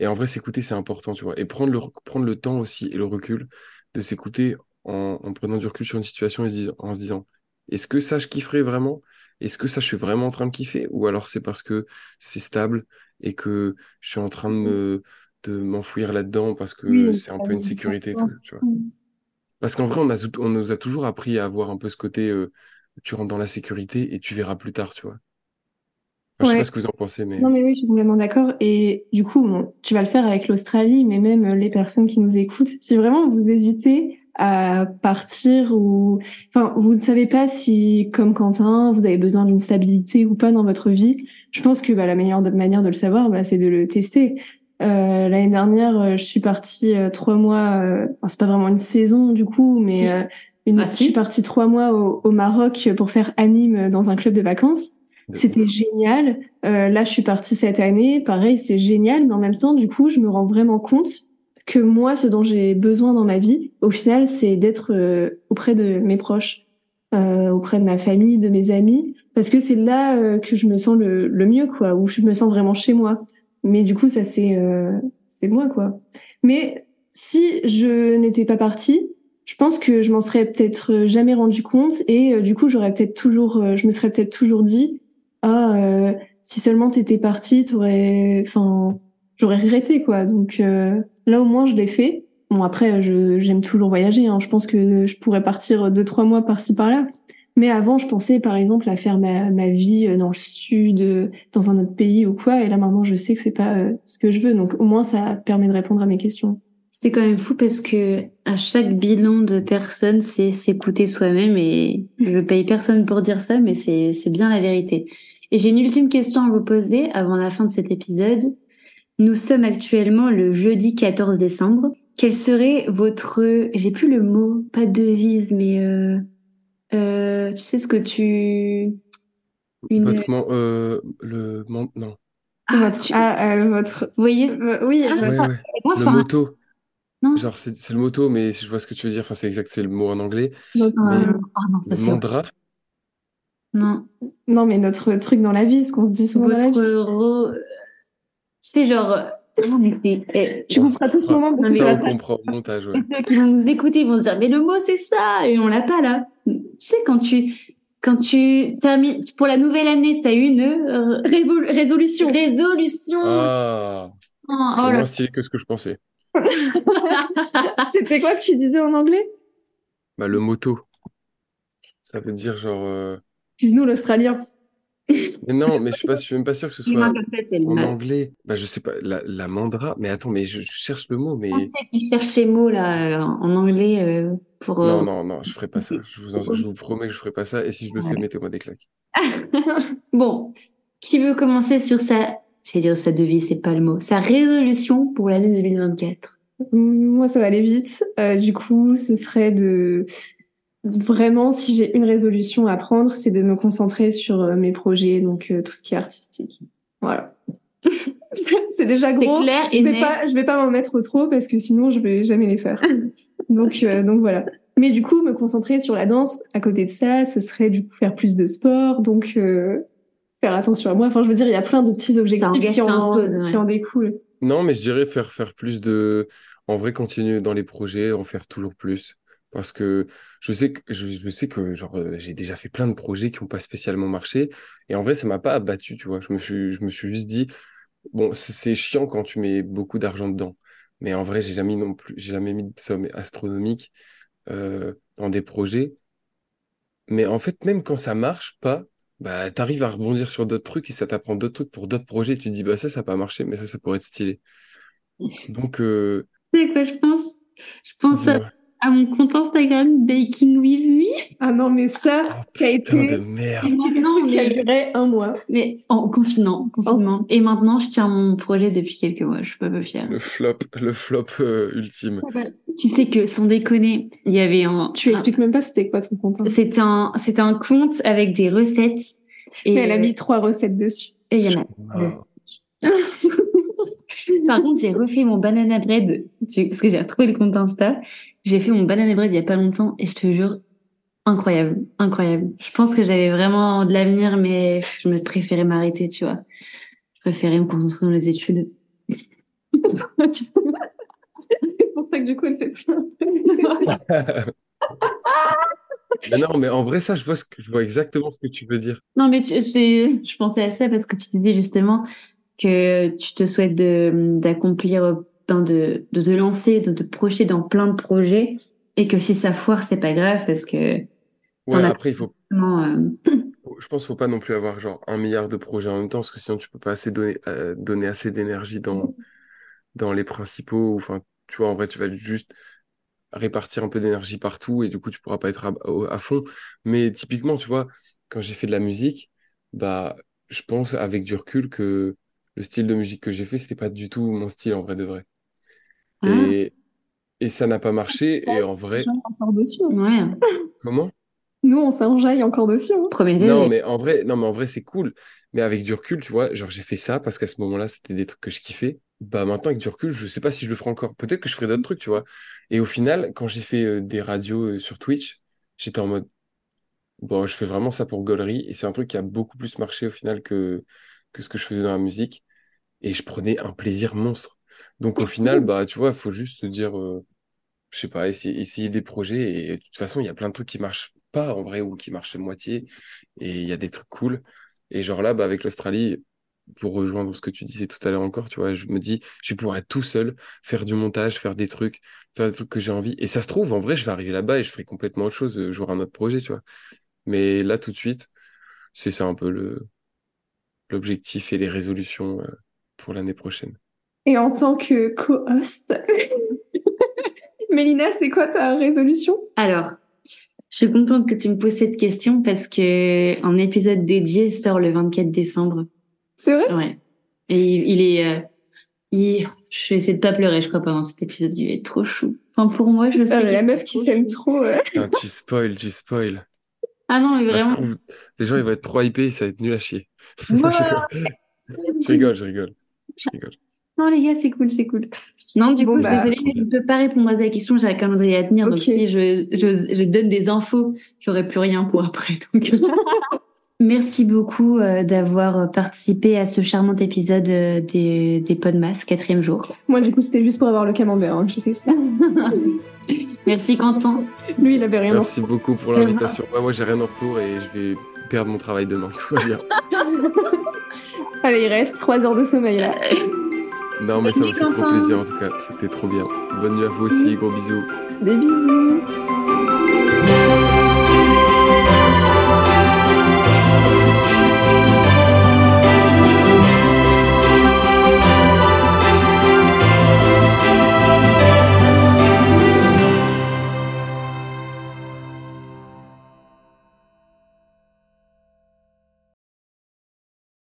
Et en vrai, s'écouter, c'est important, tu vois. Et prendre le, prendre le temps aussi et le recul de s'écouter en, en prenant du recul sur une situation et en se disant, est-ce que ça, je kifferais vraiment? Est-ce que ça, je suis vraiment en train de kiffer? Ou alors c'est parce que c'est stable et que je suis en train de me, de m'enfouir là-dedans parce que Oui, c'est un peu une sécurité tout, tu vois? Parce qu'en vrai, on a, on nous a toujours appris à avoir un peu ce côté, euh, tu rentres dans la sécurité et tu verras plus tard, tu vois? Enfin, je sais pas ce que vous en pensez, mais... Non, mais oui, je suis complètement d'accord. Et du coup, bon, tu vas le faire avec l'Australie, mais même euh, les personnes qui nous écoutent, si vraiment vous hésitez à partir ou, enfin, vous ne savez pas si, comme Quentin, vous avez besoin d'une stabilité ou pas dans votre vie, je pense que bah, la meilleure manière de le savoir, bah, c'est de le tester. Euh, l'année dernière, euh, je suis partie euh, trois mois, euh, enfin, c'est pas vraiment une saison du coup, mais Si. euh, une, Ah, je suis partie trois mois au, au Maroc pour faire anime dans un club de vacances. C'était génial. Euh, là, je suis partie cette année. Pareil, c'est génial. Mais en même temps, du coup, je me rends vraiment compte que moi, ce dont j'ai besoin dans ma vie, au final, c'est d'être euh, auprès de mes proches, euh, auprès de ma famille, de mes amis, parce que c'est là euh, que je me sens le, le mieux, quoi, où je me sens vraiment chez moi. Mais du coup, ça, c'est euh, c'est moi, quoi. Mais si je n'étais pas partie, je pense que je m'en serais peut-être jamais rendu compte et euh, du coup, j'aurais peut-être toujours, euh, je me serais peut-être toujours dit, ah, si seulement t'étais partie, t'aurais, enfin, j'aurais regretté quoi. Donc là au moins je l'ai fait. Bon après, j'aime toujours voyager. Hein. Je pense que je pourrais partir deux trois mois par-ci par-là. Mais avant, je pensais par exemple à faire ma, ma vie euh, dans le sud, euh, dans un autre pays ou quoi. Et là maintenant, je sais que c'est pas euh, ce que je veux. Donc au moins, ça permet de répondre à mes questions. C'est quand même fou parce que à chaque bilan de personne, c'est s'écouter soi-même et je paye personne pour dire ça, mais c'est c'est bien la vérité. Et j'ai une ultime question à vous poser avant la fin de cet épisode. Nous sommes actuellement le jeudi 14 décembre. Quel serait votre, j'ai plus le mot, pas devise, mais euh, euh, tu sais ce que tu, une, Votre man- euh, le man- non. ah, votre, tu- ah, euh, votre, vous voyez, euh, oui, Ah, Ouais, votre- ouais. moi, Le moto. non, Genre, c'est c'est le moto, mais si je vois ce que tu veux dire, enfin, c'est exact, c'est le mot en anglais. notre- Mais euh, oh non, ça le c'est, mandra, non. non mais notre truc dans la vie, ce qu'on se dit souvent dans la votre ro... tu sais genre non mais c'est eh, Tu couperas tout ce moment parce que ça va comprend au montage, ouais. ceux qui vont nous écouter ils vont se dire mais le mot c'est ça et on l'a pas là tu sais quand tu quand tu termines pour la nouvelle année t'as une euh, Révol- résolution. résolution Ah, oh, c'est oh moins stylé que ce que je pensais. C'était quoi que tu disais en anglais? Bah, le moto, ça veut dire genre. euh, Puis nous, l'Australien. Mais non, mais je suis pas, je suis même pas sûr que ce soit comme ça c'est le en anglais. Bah, je sais pas, la, la mandra. Mais attends, mais je, je cherche le mot, mais. Français qui cherche ces mots là euh, en anglais euh, pour euh, Non, non, non, je ferai pas ça. Je vous, en- je vous promets que je ferai pas ça. Et si je le fais, Ouais. mettez-moi des claques. Bon, qui veut commencer sur sa, je vais dire sa devise, c'est pas le mot, sa résolution pour l'année 2024. Moi, ça va aller vite. Euh, du coup, ce serait de vraiment, si j'ai une résolution à prendre, c'est de me concentrer sur euh, mes projets, donc euh, tout ce qui est artistique. Voilà. c'est déjà C'est gros. clair et Je vais net. pas, je vais pas m'en mettre trop parce que sinon je vais jamais les faire. donc, euh, donc voilà. Mais du coup, me concentrer sur la danse. À côté de ça, ce serait du coup faire plus de sport, donc euh, faire attention à moi. Enfin, je veux dire, il y a plein de petits objectifs qui en, ouais. qui en découlent. Non, mais je dirais faire, faire plus de. En vrai, continuer dans les projets, en faire toujours plus. Parce que je sais que, je, je sais que genre, euh, j'ai déjà fait plein de projets qui n'ont pas spécialement marché. Et en vrai, ça m'a pas abattu, tu vois. Je me suis, je me suis juste dit, bon, c'est c'est chiant quand tu mets beaucoup d'argent dedans. Mais en vrai, j'ai jamais non plus, j'ai jamais mis de somme astronomique euh, dans des projets. Mais en fait, même quand ça marche pas, bah, t'arrives à rebondir sur d'autres trucs et ça t'apprend d'autres trucs pour d'autres projets. Tu te dis, bah, ça, ça n'a pas marché, mais ça, ça pourrait être stylé. Donc, euh, sais quoi, je pense, je pense à. À mon compte Instagram Baking with Me. Ah non, mais ça, Oh, ça a putain de été Et merde. maintenant, truc qui a duré un mois. mais en confinement, confinement. Et maintenant, je tiens mon projet depuis quelques mois. Je suis pas peu fière. Le flop, le flop euh, ultime. Tu sais que, sans déconner, il y avait un, Tu un- expliques même pas c'était quoi ton compte. hein. c'est un, c'est un compte avec des recettes. Et, Mais elle a mis trois recettes dessus. et il y en a. Ah. Par contre, j'ai refait mon banana bread, parce que j'ai retrouvé le compte Insta. J'ai fait mon banana bread il y a pas longtemps et je te jure, incroyable, incroyable. Je pense que j'avais vraiment de l'avenir, mais je me préférais m'arrêter, tu vois. Je préférais me concentrer dans les études. C'est pour ça que du coup elle fait plein de Mais non, mais en vrai, ça, je vois, ce que, je vois exactement ce que tu veux dire. Non, mais tu, je pensais à ça parce que tu disais justement que tu te souhaites d'accomplir, ben de, de te lancer, de te projeter dans plein de projets et que si ça foire, c'est pas grave parce que Ouais, après, il faut, vraiment, euh, je pense qu'il faut pas non plus avoir genre un milliard de projets en même temps, parce que sinon tu peux pas assez donner, euh, donner assez d'énergie dans, dans les principaux. Enfin, tu vois, en vrai, tu vas juste répartir un peu d'énergie partout et du coup, tu pourras pas être à, à fond. Mais typiquement, tu vois, quand j'ai fait de la musique, bah, je pense avec du recul que le style de musique que j'ai fait, c'était pas du tout mon style en vrai de vrai. Ah. Et, et ça n'a pas marché. Et en vrai, encore dessus. Ouais, comment? Nous, on s'enjaille encore dessus. hein. premier Non, mais en vrai, non, mais en vrai, c'est cool. Mais avec du recul, tu vois, genre, j'ai fait ça parce qu'à ce moment-là, c'était des trucs que je kiffais. Bah, maintenant, avec du recul, je sais pas si je le ferai encore. Peut-être que je ferai d'autres trucs, tu vois. Et au final, quand j'ai fait euh, des radios euh, sur Twitch, j'étais en mode, bon, je fais vraiment ça pour gaulerie. Et c'est un truc qui a beaucoup plus marché au final que, que ce que je faisais dans la musique. Et je prenais un plaisir monstre. Donc, au final, bah, tu vois, il faut juste se dire, euh, je sais pas, essayer, essayer des projets. Et de toute façon, il y a plein de trucs qui marchent pas en vrai ou qui marchent à moitié. Et il y a des trucs cool. Et genre là, bah, avec l'Australie, pour rejoindre ce que tu disais tout à l'heure encore, tu vois, je me dis, je vais pouvoir être tout seul, faire du montage, faire des trucs, faire des trucs que j'ai envie. Et ça se trouve, en vrai, je vais arriver là-bas et je ferai complètement autre chose, euh, j'aurai un autre projet, tu vois. Mais là, tout de suite, c'est ça un peu le, l'objectif et les résolutions euh, pour l'année prochaine. Et en tant que co-host, Mélina, c'est quoi ta résolution? Alors, je suis contente que tu me poses cette question parce que un épisode dédié sort le 24 décembre. C'est vrai? Ouais. Et il, il est, euh, il, je vais essayer de pas pleurer, je crois, pendant cet épisode. Il est trop chou. Enfin, pour moi, je sais. Ah, que La meuf qui s'aime trop. ouais. Putain, tu spoil, tu spoil. Ah non, mais se vraiment. trouve, les gens, ils vont être trop hypés, ça va être nul à chier. Voilà. Je rigole, je rigole. Je rigole. Non, les gars, c'est cool, c'est cool. Non, du Bon, coup, bah, je suis désolée, mais je ne peux pas répondre à ta question. J'ai un calendrier à tenir. Donc, Ok. si je, je, je donne des infos, j'aurai plus rien pour après. Donc, merci beaucoup euh, d'avoir participé à ce charmant épisode euh, des, des Podmas, quatrième jour. Moi, du coup, c'était juste pour avoir le camembert hein, que j'ai fait ça. merci, Quentin. Lui, il avait rien. Merci beaucoup pour l'invitation. Ouais, moi, j'ai rien en retour et je vais perdre mon travail demain. Tout va bien. Allez, il reste 3 heures de sommeil là. Non, mais ça me fait trop plaisir en tout cas. C'était trop bien. Bonne nuit à vous aussi. Gros bisous. Des bisous.